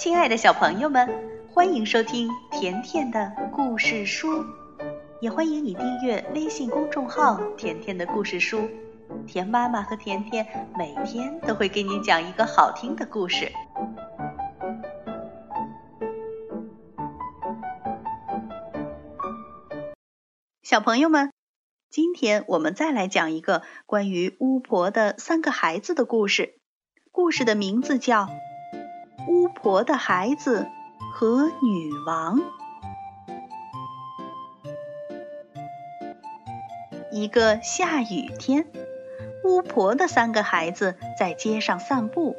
亲爱的小朋友们，欢迎收听甜甜的故事书，也欢迎你订阅微信公众号“甜甜的故事书”。甜妈妈和甜甜每天都会给你讲一个好听的故事。小朋友们，今天我们再来讲一个关于巫婆的三个孩子的故事。故事的名字叫。巫婆的孩子和女王。一个下雨天，巫婆的三个孩子在街上散步。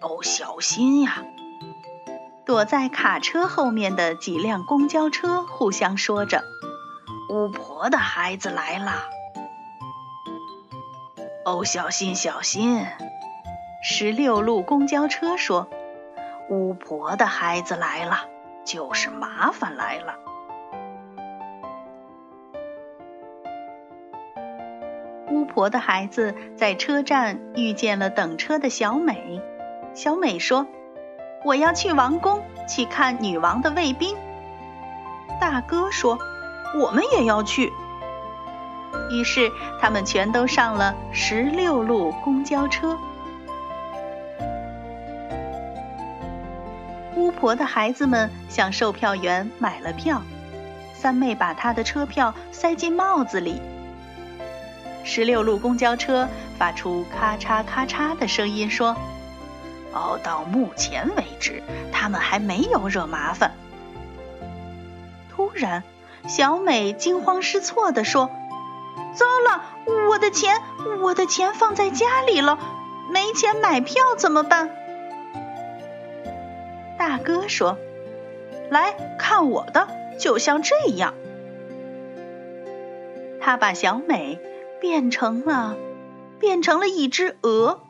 哦，小心呀！躲在卡车后面的几辆公交车互相说着：“巫婆的孩子来了！”哦，小心，小心！十六路公交车说：“巫婆的孩子来了，就是麻烦来了。”巫婆的孩子在车站遇见了等车的小美。小美说：“我要去王宫去看女王的卫兵。”大哥说：“我们也要去。”于是他们全都上了十六路公交车。巫婆的孩子们向售票员买了票，三妹把她的车票塞进帽子里。十六路公交车发出咔嚓咔嚓的声音，说：“哦，到目前为止，他们还没有惹麻烦。”突然，小美惊慌失措地说：“糟了，我的钱，我的钱放在家里了，没钱买票怎么办？”大哥说：“来看我的，就像这样。”他把小美变成了，变成了一只鹅。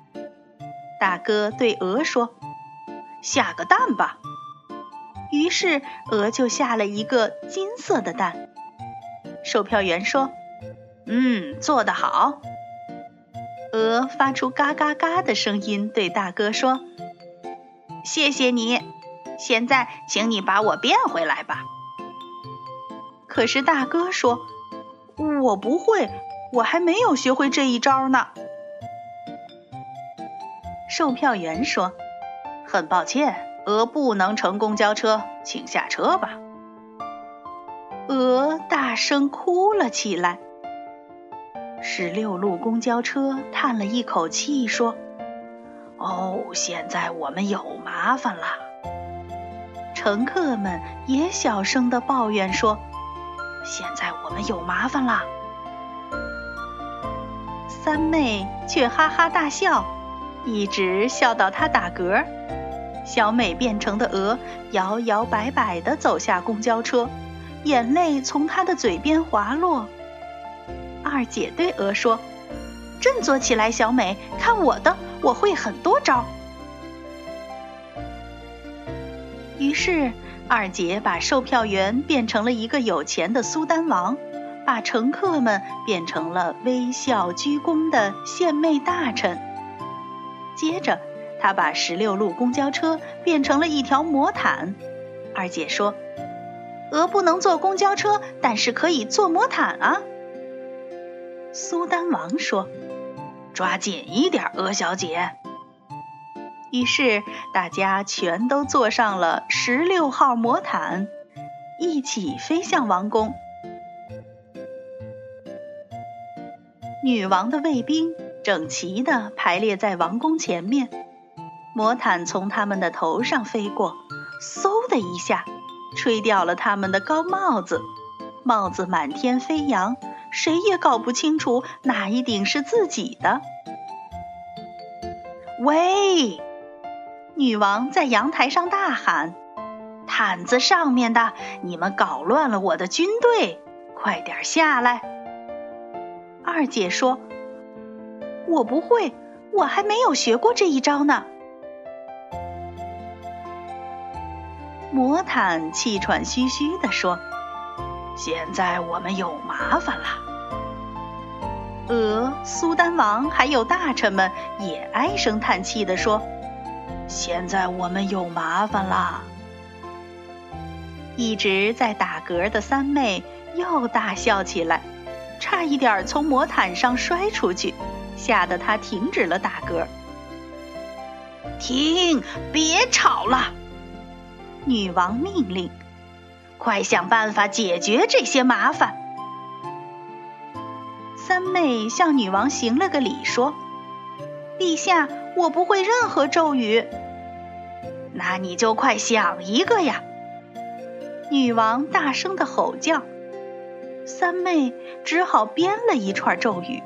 大哥对鹅说：“下个蛋吧。”于是鹅就下了一个金色的蛋。售票员说：“嗯，做得好。”鹅发出嘎嘎嘎的声音，对大哥说：“谢谢你。”现在，请你把我变回来吧。可是大哥说：“我不会，我还没有学会这一招呢。”售票员说：“很抱歉，鹅不能乘公交车，请下车吧。”鹅大声哭了起来。十六路公交车叹了一口气说：“哦，现在我们有麻烦了。”乘客们也小声的抱怨说：“现在我们有麻烦啦。”三妹却哈哈大笑，一直笑到她打嗝。小美变成的鹅摇摇摆摆的走下公交车，眼泪从她的嘴边滑落。二姐对鹅说：“振作起来，小美，看我的，我会很多招。”于是，二姐把售票员变成了一个有钱的苏丹王，把乘客们变成了微笑鞠躬的献媚大臣。接着，她把十六路公交车变成了一条魔毯。二姐说：“鹅不能坐公交车，但是可以坐魔毯啊。”苏丹王说：“抓紧一点，鹅小姐。”于是大家全都坐上了十六号魔毯，一起飞向王宫。女王的卫兵整齐地排列在王宫前面，魔毯从他们的头上飞过，嗖的一下，吹掉了他们的高帽子，帽子满天飞扬，谁也搞不清楚哪一顶是自己的。喂！女王在阳台上大喊：“毯子上面的，你们搞乱了我的军队，快点下来！”二姐说：“我不会，我还没有学过这一招呢。”魔毯气喘吁吁地说：“现在我们有麻烦了。”鹅、苏丹王还有大臣们也唉声叹气地说。现在我们有麻烦啦！一直在打嗝的三妹又大笑起来，差一点从魔毯上摔出去，吓得她停止了打嗝。停！别吵了！女王命令：“快想办法解决这些麻烦。”三妹向女王行了个礼，说：“陛下，我不会任何咒语。”那你就快想一个呀！女王大声的吼叫，三妹只好编了一串咒语。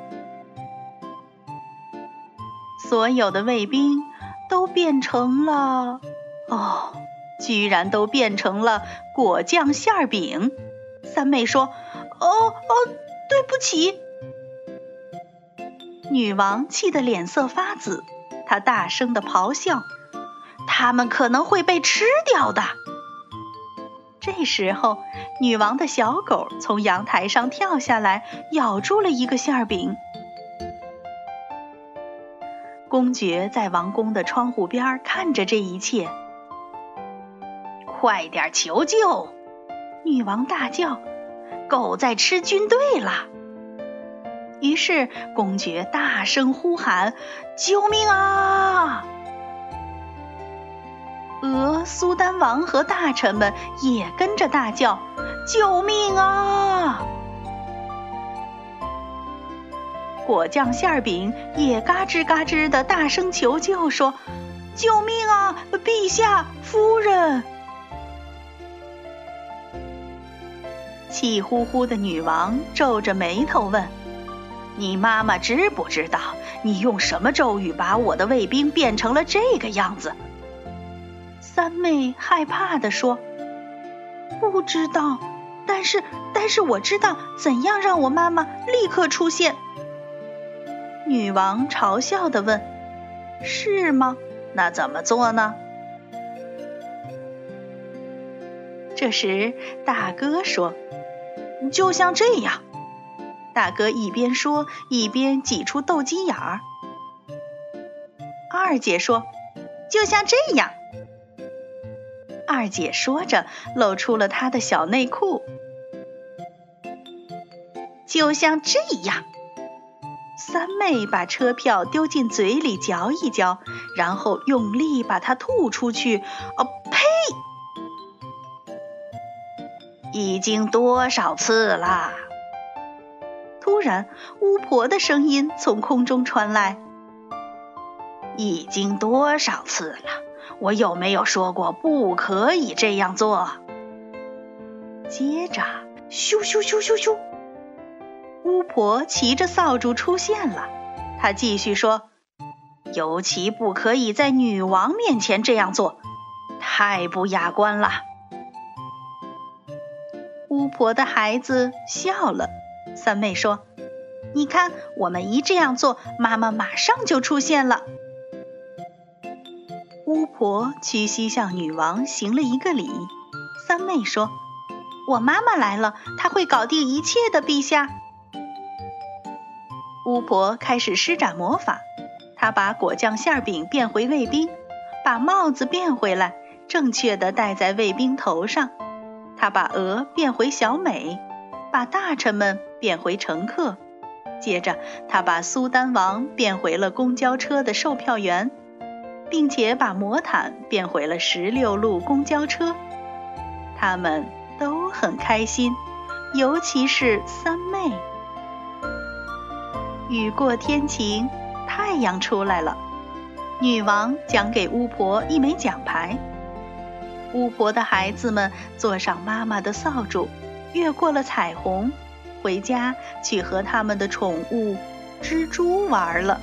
所有的卫兵都变成了……哦，居然都变成了果酱馅饼！三妹说：“哦哦，对不起。”女王气得脸色发紫，她大声的咆哮。他们可能会被吃掉的。这时候，女王的小狗从阳台上跳下来，咬住了一个馅饼。公爵在王宫的窗户边看着这一切。快点求救！女王大叫：“狗在吃军队了！”于是，公爵大声呼喊：“救命啊！”俄苏丹王和大臣们也跟着大叫：“救命啊！”果酱馅饼也嘎吱嘎吱的大声求救，说：“救命啊，陛下，夫人！”气呼呼的女王皱着眉头问：“你妈妈知不知道你用什么咒语把我的卫兵变成了这个样子？”三妹害怕地说：“不知道，但是但是我知道怎样让我妈妈立刻出现。”女王嘲笑地问：“是吗？那怎么做呢？”这时，大哥说：“就像这样。”大哥一边说，一边挤出斗鸡眼儿。二姐说：“就像这样。”二姐说着，露出了她的小内裤。就像这样，三妹把车票丢进嘴里嚼一嚼，然后用力把它吐出去。哦呸！已经多少次了？突然，巫婆的声音从空中传来：“已经多少次了？”我有没有说过不可以这样做？接着，咻咻咻咻咻，巫婆骑着扫帚出现了。她继续说：“尤其不可以在女王面前这样做，太不雅观了。”巫婆的孩子笑了。三妹说：“你看，我们一这样做，妈妈马上就出现了。”巫婆屈膝向女王行了一个礼。三妹说：“我妈妈来了，她会搞定一切的，陛下。”巫婆开始施展魔法，她把果酱馅饼变回卫兵，把帽子变回来，正确的戴在卫兵头上。她把鹅变回小美，把大臣们变回乘客。接着，她把苏丹王变回了公交车的售票员。并且把魔毯变回了十六路公交车，他们都很开心，尤其是三妹。雨过天晴，太阳出来了。女王奖给巫婆一枚奖牌。巫婆的孩子们坐上妈妈的扫帚，越过了彩虹，回家去和他们的宠物蜘蛛玩了。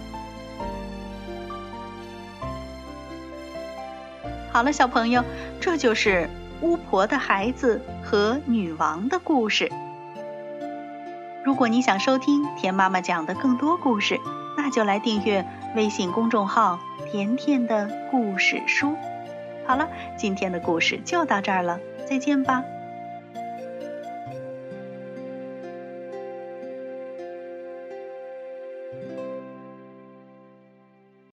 好了，小朋友，这就是巫婆的孩子和女王的故事。如果你想收听田妈妈讲的更多故事，那就来订阅微信公众号“甜甜的故事书”。好了，今天的故事就到这儿了，再见吧。